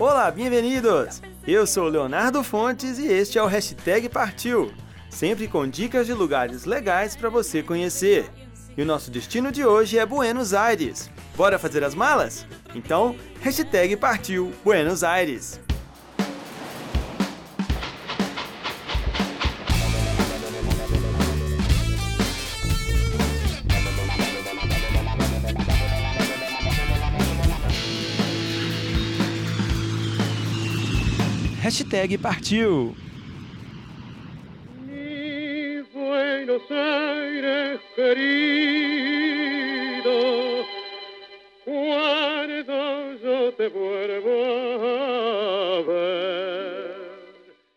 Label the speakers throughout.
Speaker 1: Olá, bem-vindos! Eu sou Leonardo Fontes e este é o Hashtag Partiu, sempre com dicas de lugares legais para você conhecer. E o nosso destino de hoje é Buenos Aires. Bora fazer as malas? Então, hashtag partiu Buenos Aires. Hashtag partiu.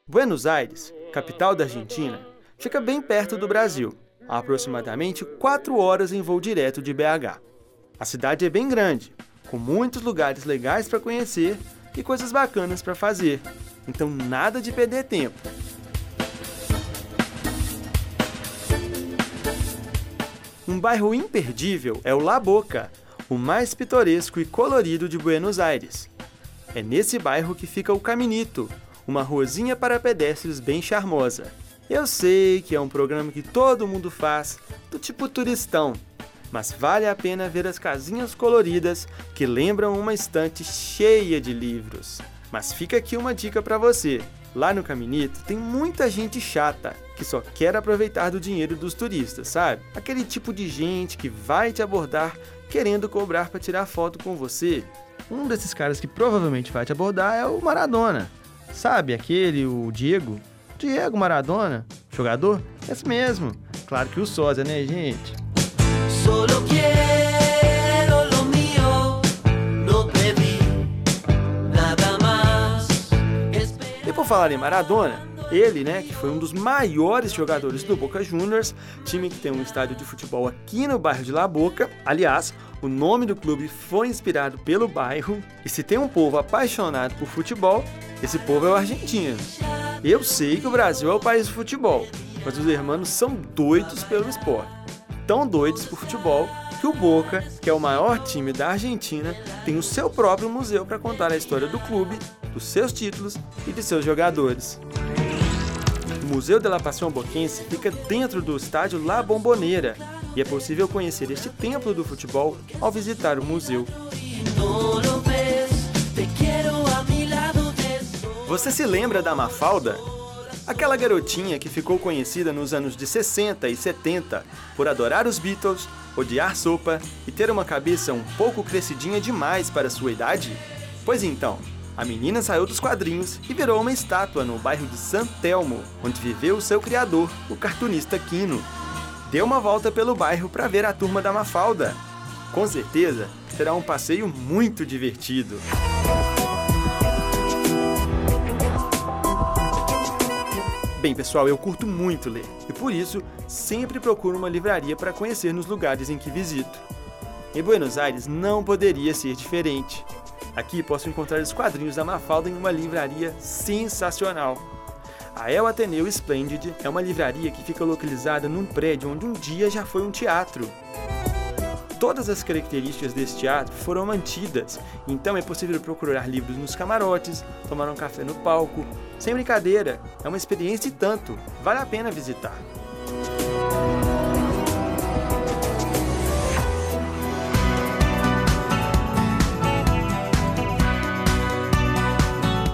Speaker 1: Buenos Aires capital da Argentina, fica bem perto do Brasil, a aproximadamente 4 horas em voo direto de BH. A cidade é bem grande, com muitos lugares legais para conhecer e coisas bacanas para fazer. Então nada de perder tempo. Um bairro imperdível é o La Boca, o mais pitoresco e colorido de Buenos Aires. É nesse bairro que fica o Caminito, uma ruazinha para pedestres bem charmosa. Eu sei que é um programa que todo mundo faz, do tipo turistão, mas vale a pena ver as casinhas coloridas que lembram uma estante cheia de livros. Mas fica aqui uma dica para você. Lá no Caminito tem muita gente chata que só quer aproveitar do dinheiro dos turistas, sabe? Aquele tipo de gente que vai te abordar querendo cobrar para tirar foto com você. Um desses caras que provavelmente vai te abordar é o Maradona. Sabe aquele, o Diego? Diego Maradona, jogador? Esse mesmo. Claro que o sósia, né, gente? Solo falar em Maradona, ele, né, que foi um dos maiores jogadores do Boca Juniors, time que tem um estádio de futebol aqui no bairro de La Boca. Aliás, o nome do clube foi inspirado pelo bairro. E se tem um povo apaixonado por futebol, esse povo é o argentino. Eu sei que o Brasil é o país do futebol, mas os hermanos são doidos pelo esporte. Tão doidos por futebol que o Boca, que é o maior time da Argentina, tem o seu próprio museu para contar a história do clube dos seus títulos e de seus jogadores. O Museu de la Pasión Boquense fica dentro do estádio La Bombonera e é possível conhecer este templo do futebol ao visitar o museu. Você se lembra da Mafalda? Aquela garotinha que ficou conhecida nos anos de 60 e 70 por adorar os Beatles, odiar sopa e ter uma cabeça um pouco crescidinha demais para sua idade? Pois então, a menina saiu dos quadrinhos e virou uma estátua no bairro de San Telmo, onde viveu seu criador, o cartunista Quino. Deu uma volta pelo bairro para ver a turma da Mafalda. Com certeza, será um passeio muito divertido. Bem, pessoal, eu curto muito ler e por isso sempre procuro uma livraria para conhecer nos lugares em que visito. Em Buenos Aires não poderia ser diferente. Aqui posso encontrar os quadrinhos da Mafalda em uma livraria sensacional. A El Ateneu Splendid é uma livraria que fica localizada num prédio onde um dia já foi um teatro. Todas as características desse teatro foram mantidas, então é possível procurar livros nos camarotes, tomar um café no palco. Sem brincadeira, é uma experiência e tanto, vale a pena visitar.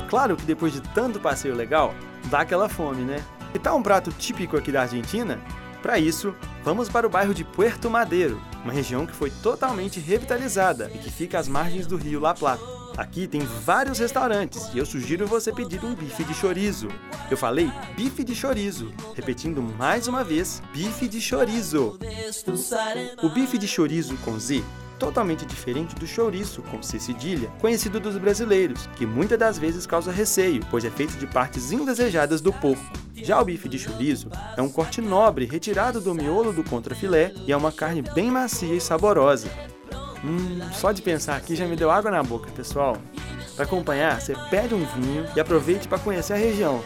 Speaker 1: Claro que depois de tanto passeio legal, dá aquela fome, né? E tá um prato típico aqui da Argentina? Para isso, vamos para o bairro de Puerto Madeiro, uma região que foi totalmente revitalizada e que fica às margens do rio La Plata. Aqui tem vários restaurantes e eu sugiro você pedir um bife de chorizo. Eu falei bife de chorizo, repetindo mais uma vez, bife de chorizo. O bife de chorizo com Z totalmente diferente do chouriço, com C cedilha, conhecido dos brasileiros, que muitas das vezes causa receio, pois é feito de partes indesejadas do porco. Já o bife de chorizo é um corte nobre retirado do miolo do contrafilé e é uma carne bem macia e saborosa. Hum, só de pensar aqui já me deu água na boca, pessoal. Para acompanhar, você pede um vinho e aproveite para conhecer a região.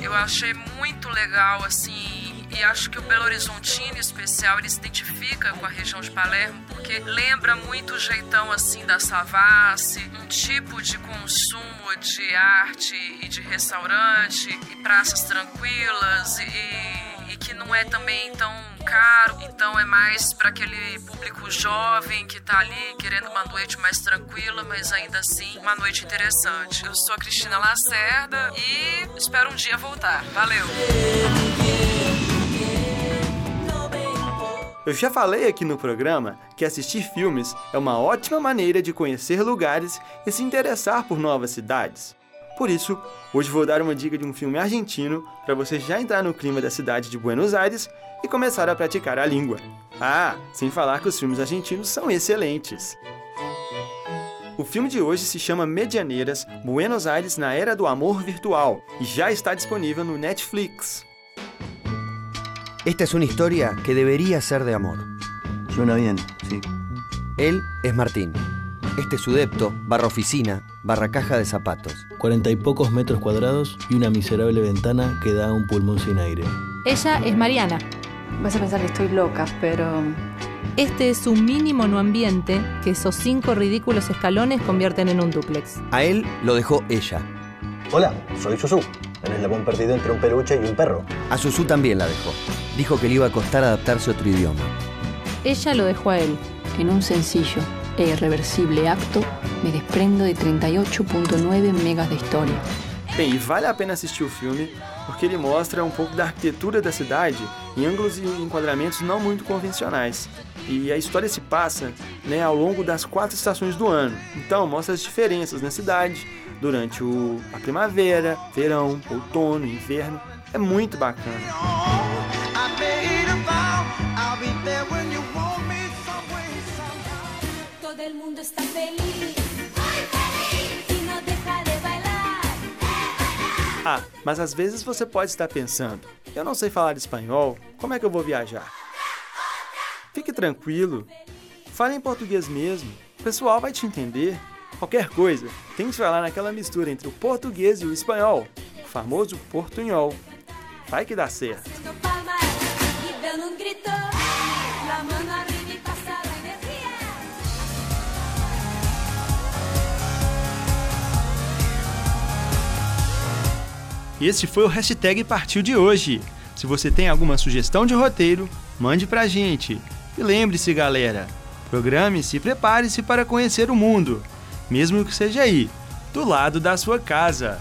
Speaker 2: Eu achei muito legal, assim, e acho que o Belo Horizontino, em especial, ele se identifica com a região de Palermo porque lembra muito o jeitão assim da Savassi, um tipo de consumo de arte e de restaurante e praças tranquilas e, e que não é também tão caro, então é mais para aquele público jovem que tá ali querendo uma noite mais tranquila, mas ainda assim uma noite interessante. Eu sou a Cristina Lacerda e espero um dia voltar. Valeu!
Speaker 1: Eu já falei aqui no programa que assistir filmes é uma ótima maneira de conhecer lugares e se interessar por novas cidades. Por isso, hoje vou dar uma dica de um filme argentino para você já entrar no clima da cidade de Buenos Aires e começar a praticar a língua. Ah, sem falar que os filmes argentinos são excelentes. O filme de hoje se chama Medianeiras Buenos Aires na Era do Amor Virtual e já está disponível no Netflix.
Speaker 3: Esta es una historia que debería ser de amor.
Speaker 4: Suena bien, sí.
Speaker 3: Él es Martín. Este es su depto, barra oficina, barra caja de zapatos.
Speaker 4: Cuarenta y pocos metros cuadrados y una miserable ventana que da a un pulmón sin aire.
Speaker 5: Ella es Mariana.
Speaker 6: Vas a pensar que estoy loca, pero
Speaker 5: Este es un mini monoambiente que esos cinco ridículos escalones convierten en un dúplex.
Speaker 3: A él lo dejó ella.
Speaker 7: Hola, soy Susu, el eslabón perdido entre un peluche y un perro.
Speaker 3: A Susu también la dejó. Dijo que le iba a costar adaptarse a otro idioma.
Speaker 5: Ella lo dejó a él.
Speaker 6: en un sencillo e irreversible acto me desprendo de 38.9 megas de história.
Speaker 1: Bem, e vale a pena assistir o filme porque ele mostra um pouco da arquitetura da cidade em ângulos e enquadramentos não muito convencionais. E a história se passa né, ao longo das quatro estações do ano. Então mostra as diferenças na cidade durante o, a primavera, verão, outono, inverno. É muito bacana. Ah, mas às vezes você pode estar pensando: eu não sei falar espanhol, como é que eu vou viajar? Fique tranquilo, fale em português mesmo, o pessoal vai te entender. Qualquer coisa, tente falar naquela mistura entre o português e o espanhol, o famoso portunhol. Vai que dá certo. E este foi o hashtag Partiu de hoje. Se você tem alguma sugestão de roteiro, mande pra gente. E lembre-se, galera, programe-se e prepare-se para conhecer o mundo, mesmo que seja aí, do lado da sua casa.